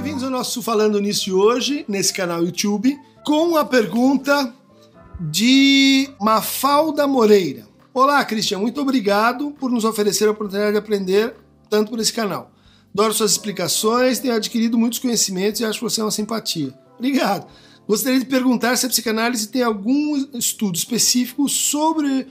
Bem-vindos ao nosso Falando Nisso hoje, nesse canal YouTube, com a pergunta de Mafalda Moreira. Olá, Cristian, muito obrigado por nos oferecer a oportunidade de aprender tanto por esse canal. Adoro suas explicações, tenho adquirido muitos conhecimentos e acho você uma simpatia. Obrigado. Gostaria de perguntar se a psicanálise tem algum estudo específico sobre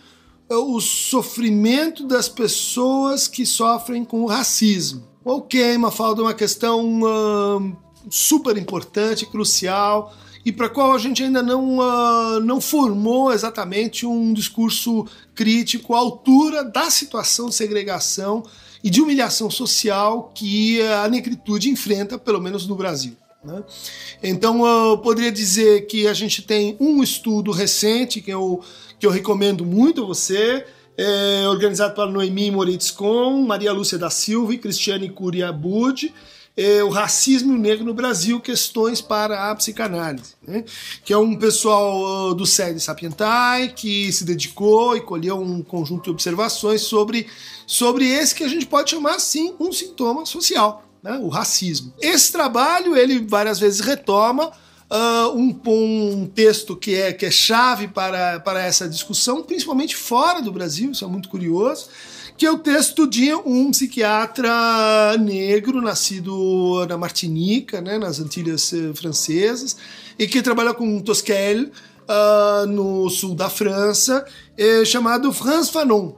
eh, o sofrimento das pessoas que sofrem com o racismo. Ok, Mafalda, uma questão uh, super importante, crucial, e para a qual a gente ainda não, uh, não formou exatamente um discurso crítico à altura da situação de segregação e de humilhação social que a negritude enfrenta, pelo menos no Brasil. Né? Então, eu poderia dizer que a gente tem um estudo recente que eu, que eu recomendo muito a você, é, organizado pela Noemi Moritz com Maria Lúcia da Silva e Cristiane Curia Bud, é, o racismo negro no Brasil, questões para a psicanálise, né? que é um pessoal uh, do SED Sapientai que se dedicou e colheu um conjunto de observações sobre, sobre esse que a gente pode chamar, sim, um sintoma social né, o racismo. Esse trabalho ele várias vezes retoma uh, um, um, texto que é, que é chave para, para essa discussão, principalmente fora do Brasil, isso é muito curioso, que é o texto de um psiquiatra negro, nascido na Martinica, né, nas Antilhas eh, Francesas, e que trabalha com Tosquel uh, no sul da França, eh, chamado Franz Fanon.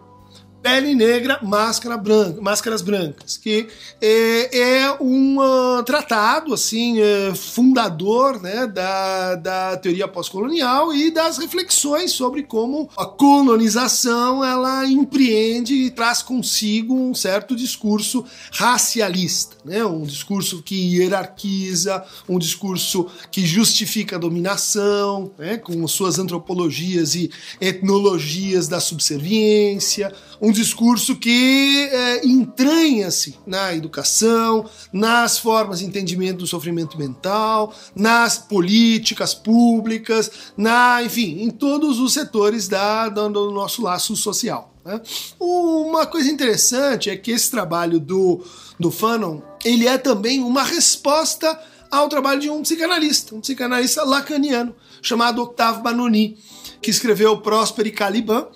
Pele Negra, Máscara Branca, Máscaras Brancas, que é, é um uh, tratado assim é, fundador né, da, da teoria pós-colonial e das reflexões sobre como a colonização ela empreende e traz consigo um certo discurso racialista, né, um discurso que hierarquiza, um discurso que justifica a dominação, né, com suas antropologias e etnologias da subserviência, um um discurso que é, entranha-se na educação, nas formas de entendimento do sofrimento mental, nas políticas públicas, na, enfim, em todos os setores da, do nosso laço social. Né? Uma coisa interessante é que esse trabalho do, do Fanon ele é também uma resposta ao trabalho de um psicanalista, um psicanalista lacaniano chamado Octave Banoni, que escreveu Próspero e Caliban,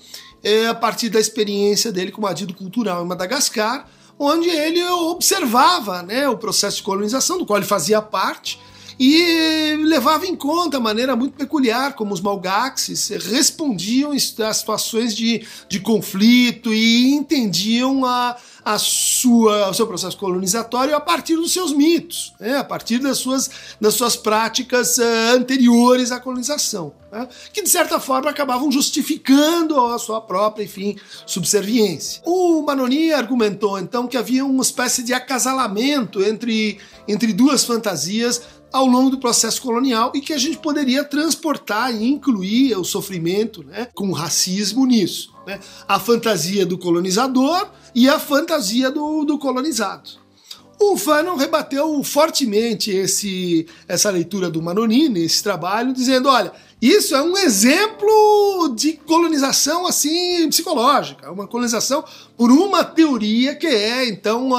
é, a partir da experiência dele como adido cultural em Madagascar, onde ele observava né, o processo de colonização, do qual ele fazia parte, e levava em conta a maneira muito peculiar como os malgaxes respondiam a situações de, de conflito e entendiam a, a sua, o seu processo colonizatório a partir dos seus mitos, né? a partir das suas, das suas práticas uh, anteriores à colonização, né? que de certa forma acabavam justificando a sua própria, enfim, subserviência. O Manoni argumentou então que havia uma espécie de acasalamento entre, entre duas fantasias ao longo do processo colonial e que a gente poderia transportar e incluir o sofrimento né, com o racismo nisso. Né? A fantasia do colonizador e a fantasia do, do colonizado. O Fanon rebateu fortemente esse, essa leitura do Manonini, esse trabalho, dizendo: olha, isso é um exemplo de colonização assim psicológica, uma colonização por uma teoria que é então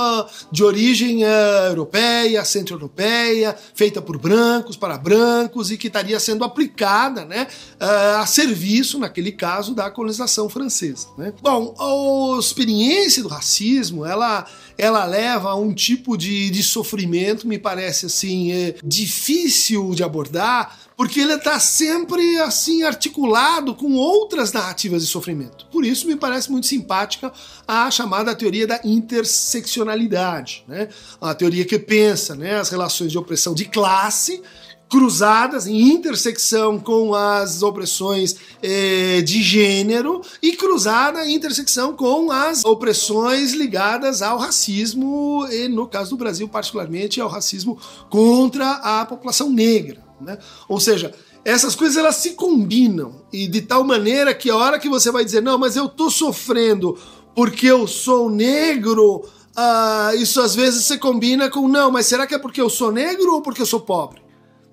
de origem uh, europeia, centro-europeia, feita por brancos para brancos e que estaria sendo aplicada, né, uh, a serviço naquele caso da colonização francesa. Né? Bom, a experiência do racismo, ela ela leva a um tipo de, de sofrimento, me parece assim, é, difícil de abordar, porque ele está sempre assim articulado com outras narrativas de sofrimento. Por isso me parece muito simpática a chamada teoria da interseccionalidade, né? A teoria que pensa, né, as relações de opressão de classe cruzadas em intersecção com as opressões eh, de gênero e cruzada em intersecção com as opressões ligadas ao racismo e no caso do Brasil particularmente ao racismo contra a população negra. Né? Ou seja, essas coisas elas se combinam e de tal maneira que a hora que você vai dizer não, mas eu tô sofrendo porque eu sou negro, uh, isso às vezes se combina com não, mas será que é porque eu sou negro ou porque eu sou pobre?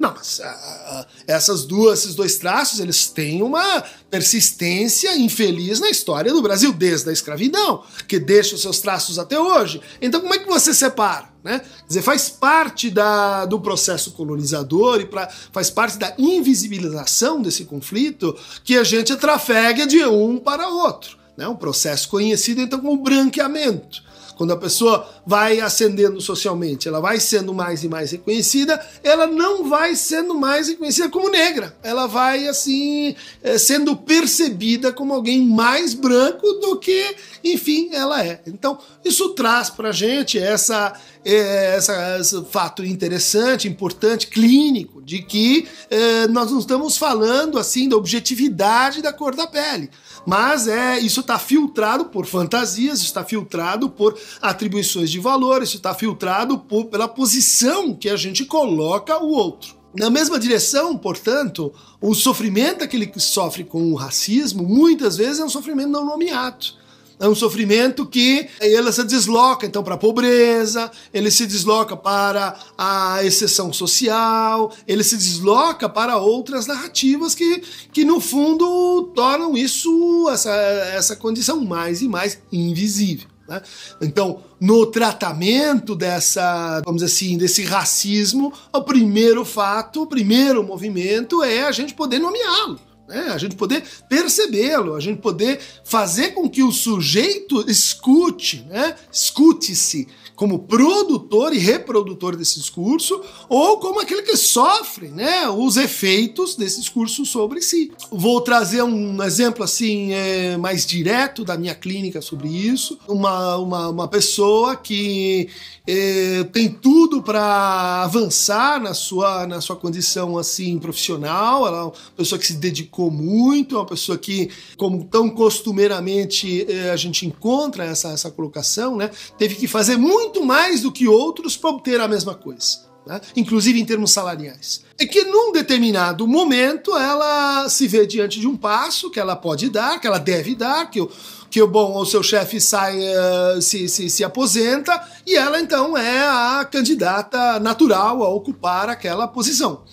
Não, mas uh, essas duas, esses dois traços, eles têm uma persistência infeliz na história do Brasil, desde a escravidão, que deixa os seus traços até hoje. Então, como é que você separa? Né? Quer dizer, faz parte da, do processo colonizador e pra, faz parte da invisibilização desse conflito que a gente trafega de um para outro. Né? Um processo conhecido então como branqueamento. Quando a pessoa vai ascendendo socialmente, ela vai sendo mais e mais reconhecida, ela não vai sendo mais reconhecida como negra. Ela vai, assim, é, sendo percebida como alguém mais branco do que, enfim, ela é. Então, isso traz pra gente essa, é, essa, esse fato interessante, importante, clínico, de que é, nós não estamos falando, assim, da objetividade da cor da pele. Mas é isso está filtrado por fantasias, está filtrado por atribuições de valor, isso está filtrado por, pela posição que a gente coloca o outro. Na mesma direção, portanto, o sofrimento que sofre com o racismo muitas vezes é um sofrimento não nomeado é um sofrimento que ele se desloca então para a pobreza, ele se desloca para a exceção social, ele se desloca para outras narrativas que, que no fundo tornam isso, essa, essa condição mais e mais invisível. Né? Então, no tratamento dessa, vamos dizer assim, desse racismo, o primeiro fato, o primeiro movimento é a gente poder nomeá-lo né? a gente poder percebê-lo, a gente poder fazer com que o sujeito escute, né? escute-se como produtor e reprodutor desse discurso, ou como aquele que sofre né? os efeitos desse discurso sobre si. Vou trazer um exemplo assim é, mais direto da minha clínica sobre isso. Uma, uma, uma pessoa que é, tem tudo para avançar na sua, na sua condição assim profissional, ela é uma pessoa que se dedicou muito, é uma pessoa que, como tão costumeiramente eh, a gente encontra essa, essa colocação, né, teve que fazer muito mais do que outros para obter a mesma coisa. Né? inclusive em termos salariais. É que num determinado momento ela se vê diante de um passo que ela pode dar, que ela deve dar, que o, que o bom o seu chefe sai uh, se, se, se aposenta e ela então é a candidata natural a ocupar aquela posição.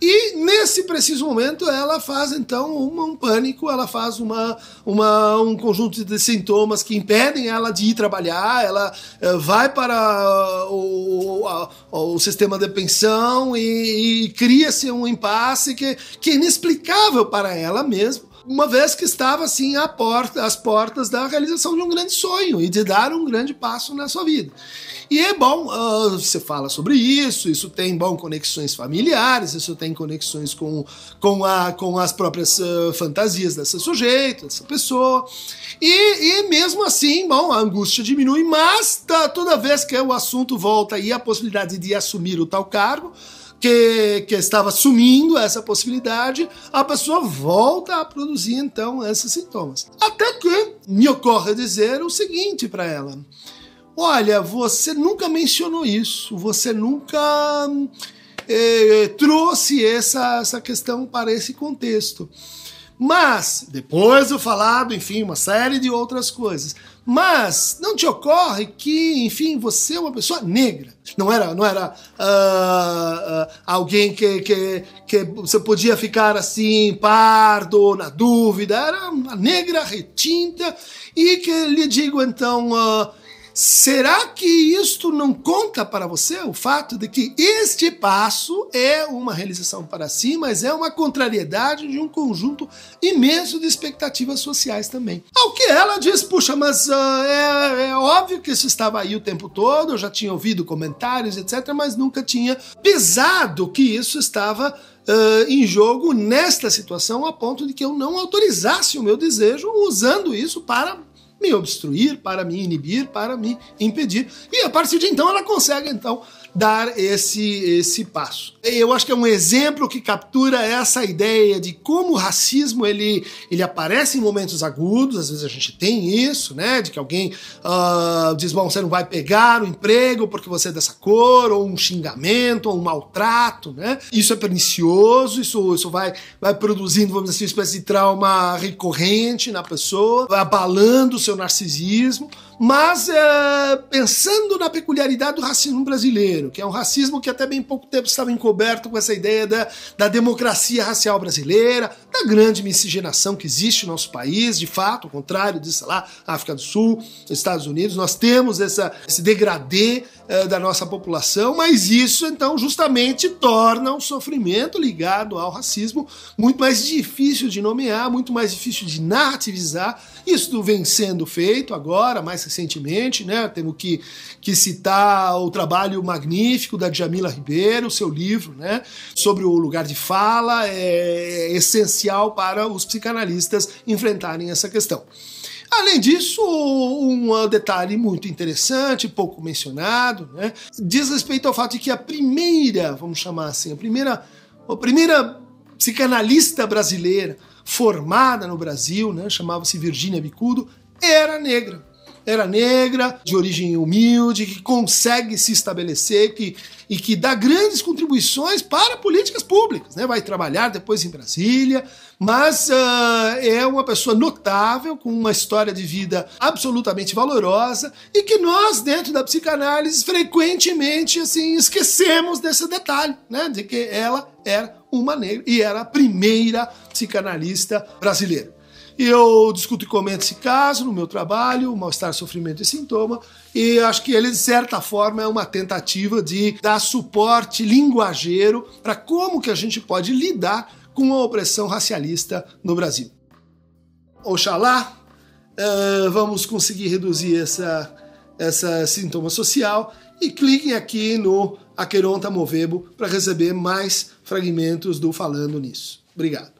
E nesse preciso momento ela faz então um pânico, ela faz uma, uma, um conjunto de sintomas que impedem ela de ir trabalhar, ela uh, vai para o, a, o sistema de pensão e, e cria-se um impasse que, que é inexplicável para ela mesmo uma vez que estava assim à porta, às portas da realização de um grande sonho e de dar um grande passo na sua vida. E é bom, uh, você fala sobre isso, isso tem bom conexões familiares, isso tem conexões com, com, a, com as próprias uh, fantasias dessa sujeito, dessa pessoa. E, e mesmo assim, bom, a angústia diminui, mas tá, toda vez que o assunto volta e a possibilidade de assumir o tal cargo, que, que, estava sumindo essa possibilidade, a pessoa volta a produzir então esses sintomas. Até que me ocorre dizer o seguinte para ela: Olha, você nunca mencionou isso, você nunca eh, trouxe essa, essa questão para esse contexto. Mas, depois do falado, enfim, uma série de outras coisas. Mas não te ocorre que, enfim, você é uma pessoa negra. Não era, não era uh, uh, alguém que, que, que você podia ficar assim, pardo, na dúvida. Era uma negra retinta e que lhe digo então. Uh, Será que isto não conta para você o fato de que este passo é uma realização para si, mas é uma contrariedade de um conjunto imenso de expectativas sociais também? Ao que ela diz, puxa, mas uh, é, é óbvio que isso estava aí o tempo todo, eu já tinha ouvido comentários, etc., mas nunca tinha pesado que isso estava Uh, em jogo nesta situação a ponto de que eu não autorizasse o meu desejo usando isso para me obstruir, para me inibir, para me impedir. E a partir de então ela consegue então dar esse, esse passo. Eu acho que é um exemplo que captura essa ideia de como o racismo ele, ele aparece em momentos agudos, às vezes a gente tem isso, né? De que alguém uh, diz, bom, você não vai pegar o emprego porque você é dessa cor, ou um xingamento, ou um maltrato, né? Isso é pernicioso, isso, isso vai, vai produzindo, vamos dizer assim, uma espécie de trauma recorrente na pessoa, vai abalando o seu narcisismo, mas é, pensando na peculiaridade do racismo brasileiro, que é um racismo que até bem pouco tempo estava encoberto com essa ideia da, da democracia racial brasileira, da grande miscigenação que existe no nosso país, de fato, ao contrário de, sei lá, África do Sul, Estados Unidos, nós temos essa, esse degradê é, da nossa população, mas isso então justamente torna o um sofrimento ligado ao racismo muito mais difícil de nomear, muito mais difícil de narrativizar. Isso vem sendo feito agora, mais recentemente, né? Temos que, que citar o trabalho magnífico da Djamila Ribeiro, seu livro, né? Sobre o lugar de fala, é, é essencial para os psicanalistas enfrentarem essa questão. Além disso, um detalhe muito interessante, pouco mencionado, né, diz respeito ao fato de que a primeira, vamos chamar assim, a primeira, a primeira psicanalista brasileira formada no Brasil, né, chamava-se Virgínia Bicudo, era negra era negra, de origem humilde, que consegue se estabelecer que, e que dá grandes contribuições para políticas públicas. Né? Vai trabalhar depois em Brasília, mas uh, é uma pessoa notável, com uma história de vida absolutamente valorosa e que nós, dentro da psicanálise, frequentemente assim esquecemos desse detalhe, né? de que ela era uma negra e era a primeira psicanalista brasileira. E eu discuto e comento esse caso no meu trabalho, Mal-Estar, Sofrimento e Sintoma, e acho que ele, de certa forma, é uma tentativa de dar suporte linguageiro para como que a gente pode lidar com a opressão racialista no Brasil. Oxalá uh, vamos conseguir reduzir essa, essa sintoma social e cliquem aqui no Aqueronta Movebo para receber mais fragmentos do Falando Nisso. Obrigado.